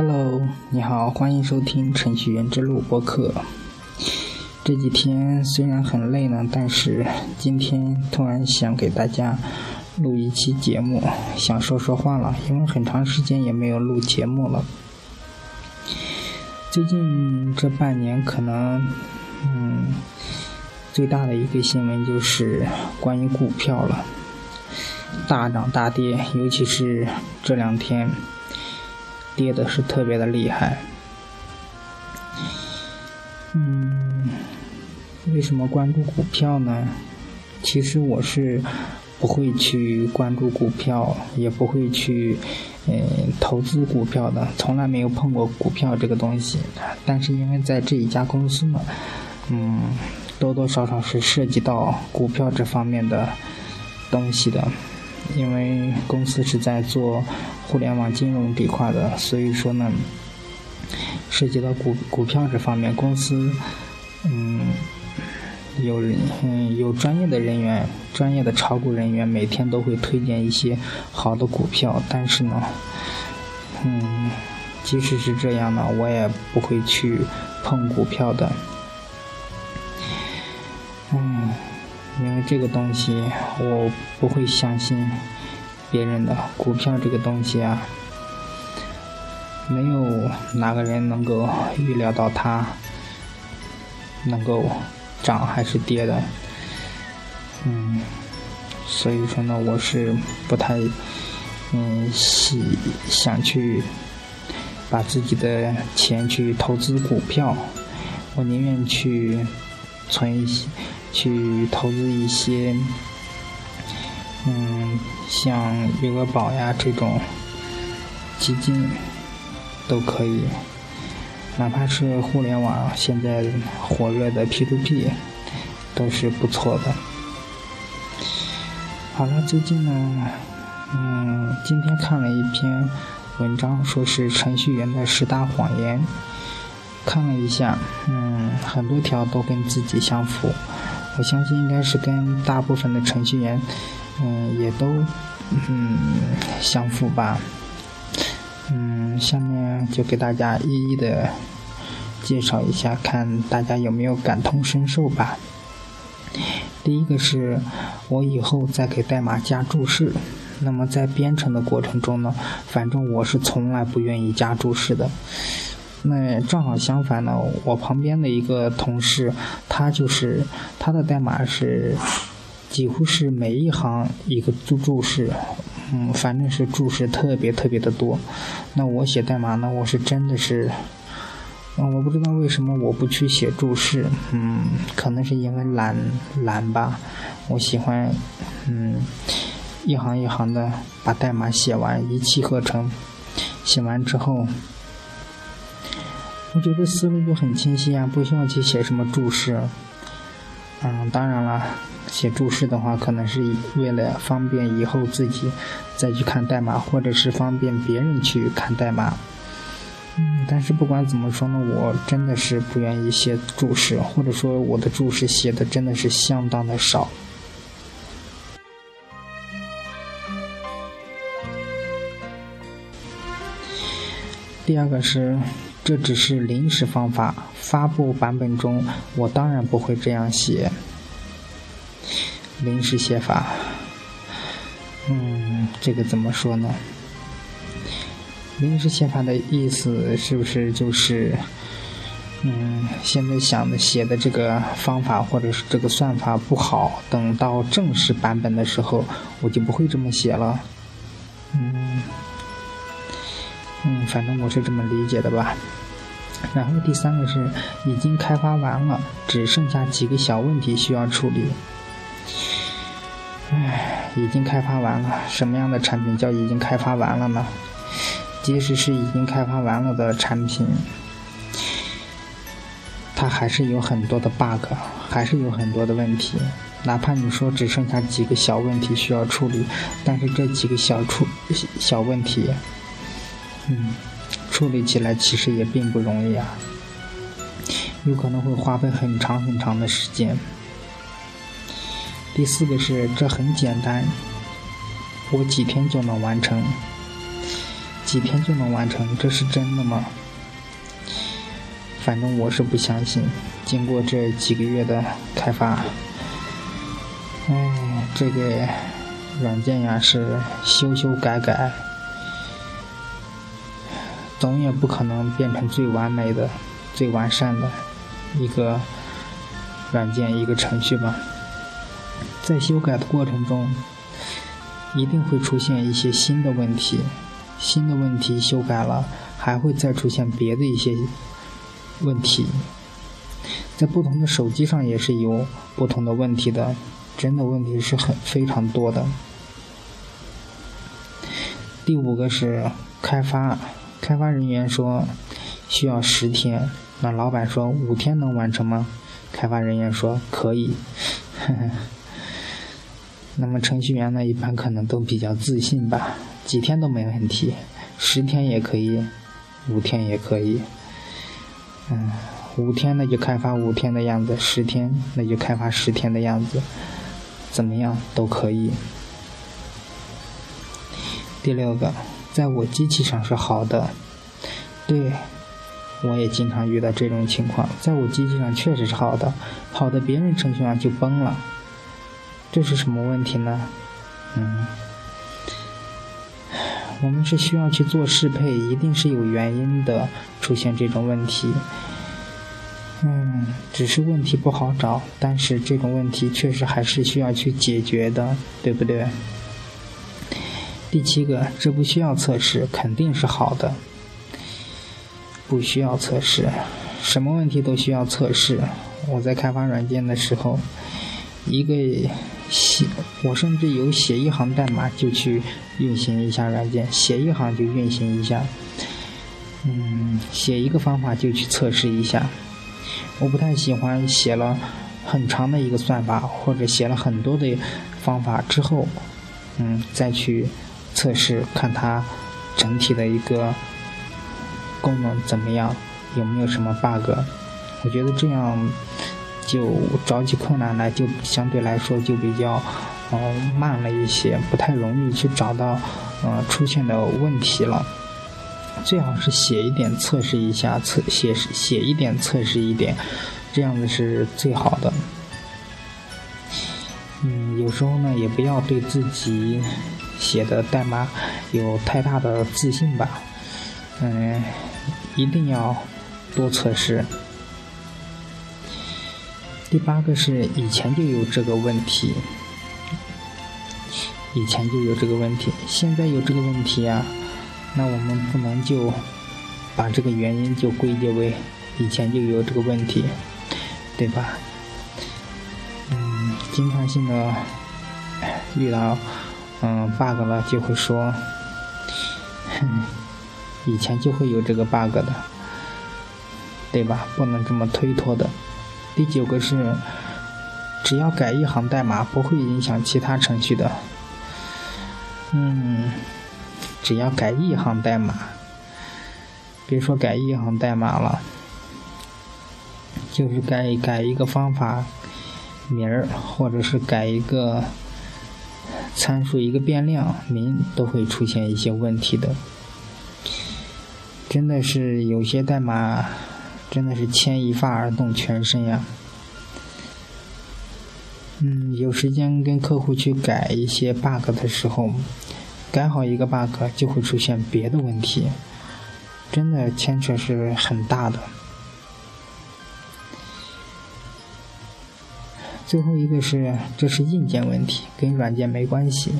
Hello，你好，欢迎收听程序员之路播客。这几天虽然很累呢，但是今天突然想给大家录一期节目，想说说话了，因为很长时间也没有录节目了。最近这半年，可能嗯，最大的一个新闻就是关于股票了，大涨大跌，尤其是这两天。跌的是特别的厉害，嗯，为什么关注股票呢？其实我是不会去关注股票，也不会去嗯投资股票的，从来没有碰过股票这个东西。但是因为在这一家公司呢，嗯，多多少少是涉及到股票这方面的东西的。因为公司是在做互联网金融这块的，所以说呢，涉及到股股票这方面，公司嗯有人嗯有专业的人员，专业的炒股人员每天都会推荐一些好的股票，但是呢，嗯，即使是这样呢，我也不会去碰股票的，嗯。因为这个东西，我不会相信别人的股票这个东西啊，没有哪个人能够预料到它能够涨还是跌的，嗯，所以说呢，我是不太嗯喜想去把自己的钱去投资股票，我宁愿去存一些。去投资一些，嗯，像余额宝呀这种基金都可以，哪怕是互联网现在火热的 P2P 都是不错的。好了，最近呢，嗯，今天看了一篇文章，说是程序员的十大谎言，看了一下，嗯，很多条都跟自己相符。我相信应该是跟大部分的程序员，嗯，也都嗯相符吧。嗯，下面就给大家一一的介绍一下，看大家有没有感同身受吧。第一个是我以后再给代码加注释，那么在编程的过程中呢，反正我是从来不愿意加注释的。那正好相反呢，我旁边的一个同事，他就是他的代码是几乎是每一行一个注注释，嗯，反正是注释特别特别的多。那我写代码呢，我是真的是，嗯，我不知道为什么我不去写注释，嗯，可能是因为懒懒吧。我喜欢，嗯，一行一行的把代码写完，一气呵成。写完之后。我觉得思路就很清晰啊，不需要去写什么注释。嗯，当然了，写注释的话，可能是为了方便以后自己再去看代码，或者是方便别人去看代码。嗯，但是不管怎么说呢，我真的是不愿意写注释，或者说我的注释写的真的是相当的少。第二个是。这只是临时方法，发布版本中我当然不会这样写。临时写法，嗯，这个怎么说呢？临时写法的意思是不是就是，嗯，现在想的写的这个方法或者是这个算法不好，等到正式版本的时候我就不会这么写了。嗯，嗯，反正我是这么理解的吧。然后第三个是已经开发完了，只剩下几个小问题需要处理。唉，已经开发完了，什么样的产品叫已经开发完了呢？即使是已经开发完了的产品，它还是有很多的 bug，还是有很多的问题。哪怕你说只剩下几个小问题需要处理，但是这几个小处小问题，嗯。处理起来其实也并不容易啊，有可能会花费很长很长的时间。第四个是这很简单，我几天就能完成。几天就能完成，这是真的吗？反正我是不相信。经过这几个月的开发，哎，这个软件呀是修修改改，总也不可能变成最完美的、最完善的一个软件、一个程序吧。在修改的过程中，一定会出现一些新的问题，新的问题修改了，还会再出现别的一些问题。在不同的手机上也是有不同的问题的，真的问题是很非常多的。第五个是开发，开发人员说需要十天，那老板说五天能完成吗？开发人员说可以。那么程序员呢，一般可能都比较自信吧，几天都没问题，十天也可以，五天也可以，嗯。五天那就开发五天的样子，十天那就开发十天的样子，怎么样都可以。第六个，在我机器上是好的，对，我也经常遇到这种情况，在我机器上确实是好的，好的别人程序上就崩了，这是什么问题呢？嗯，我们是需要去做适配，一定是有原因的出现这种问题。嗯，只是问题不好找，但是这种问题确实还是需要去解决的，对不对？第七个，这不需要测试，肯定是好的。不需要测试，什么问题都需要测试。我在开发软件的时候，一个写，我甚至有写一行代码就去运行一下软件，写一行就运行一下。嗯，写一个方法就去测试一下。我不太喜欢写了很长的一个算法，或者写了很多的方法之后，嗯，再去测试看它整体的一个功能怎么样，有没有什么 bug。我觉得这样就找起困难来就相对来说就比较呃慢了一些，不太容易去找到呃出现的问题了。最好是写一点测试一下，测写写一点测试一点，这样子是最好的。嗯，有时候呢，也不要对自己写的代码有太大的自信吧。嗯，一定要多测试。第八个是以前就有这个问题，以前就有这个问题，现在有这个问题呀。那我们不能就把这个原因就归结为以前就有这个问题，对吧？嗯，经常性的遇到嗯 bug 了，就会说，以前就会有这个 bug 的，对吧？不能这么推脱的。第九个是，只要改一行代码，不会影响其他程序的。嗯。只要改一行代码，别说改一行代码了，就是改改一个方法名儿，或者是改一个参数、一个变量名，都会出现一些问题的。真的是有些代码，真的是牵一发而动全身呀。嗯，有时间跟客户去改一些 bug 的时候。改好一个 bug 就会出现别的问题，真的牵扯是很大的。最后一个是，这是硬件问题，跟软件没关系。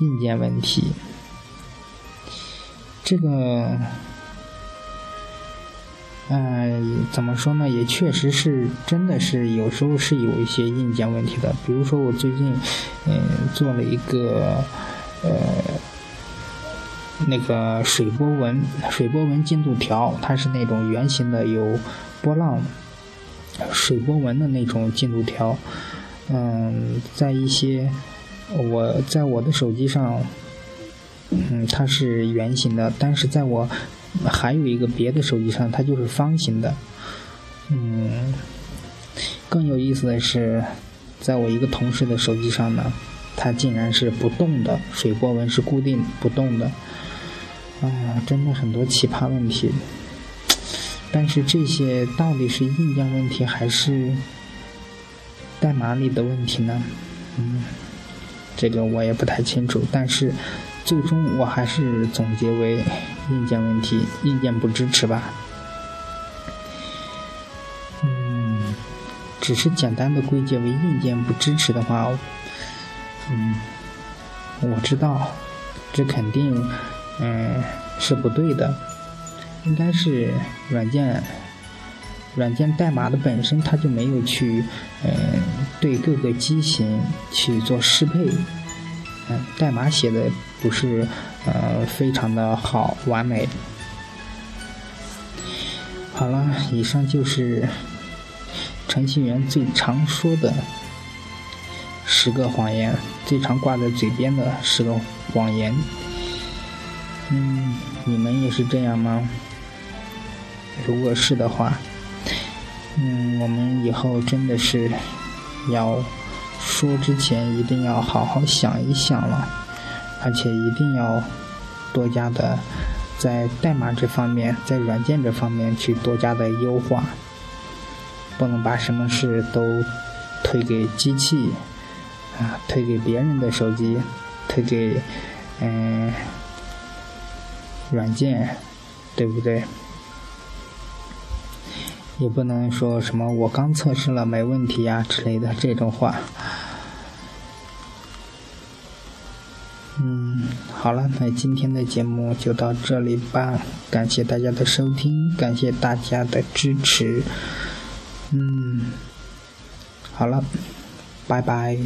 硬件问题，这个。嗯，怎么说呢？也确实是，真的是有时候是有一些硬件问题的。比如说，我最近嗯做了一个呃那个水波纹水波纹进度条，它是那种圆形的，有波浪水波纹的那种进度条。嗯，在一些我在我的手机上，嗯，它是圆形的，但是在我还有一个别的手机上，它就是方形的。嗯，更有意思的是，在我一个同事的手机上呢，它竟然是不动的，水波纹是固定不动的。啊，真的很多奇葩问题。但是这些到底是硬件问题还是代码里的问题呢？嗯，这个我也不太清楚。但是最终我还是总结为硬件问题，硬件不支持吧。嗯，只是简单的归结为硬件不支持的话，嗯，我知道这肯定。嗯，是不对的，应该是软件软件代码的本身它就没有去嗯对各个机型去做适配，嗯，代码写的不是呃非常的好完美。好了，以上就是程序员最常说的十个谎言，最常挂在嘴边的十个谎言。嗯，你们也是这样吗？如果是的话，嗯，我们以后真的是要说之前一定要好好想一想了，而且一定要多加的在代码这方面，在软件这方面去多加的优化，不能把什么事都推给机器啊，推给别人的手机，推给嗯。软件，对不对？也不能说什么我刚测试了没问题呀之类的这种话。嗯，好了，那今天的节目就到这里吧，感谢大家的收听，感谢大家的支持。嗯，好了，拜拜。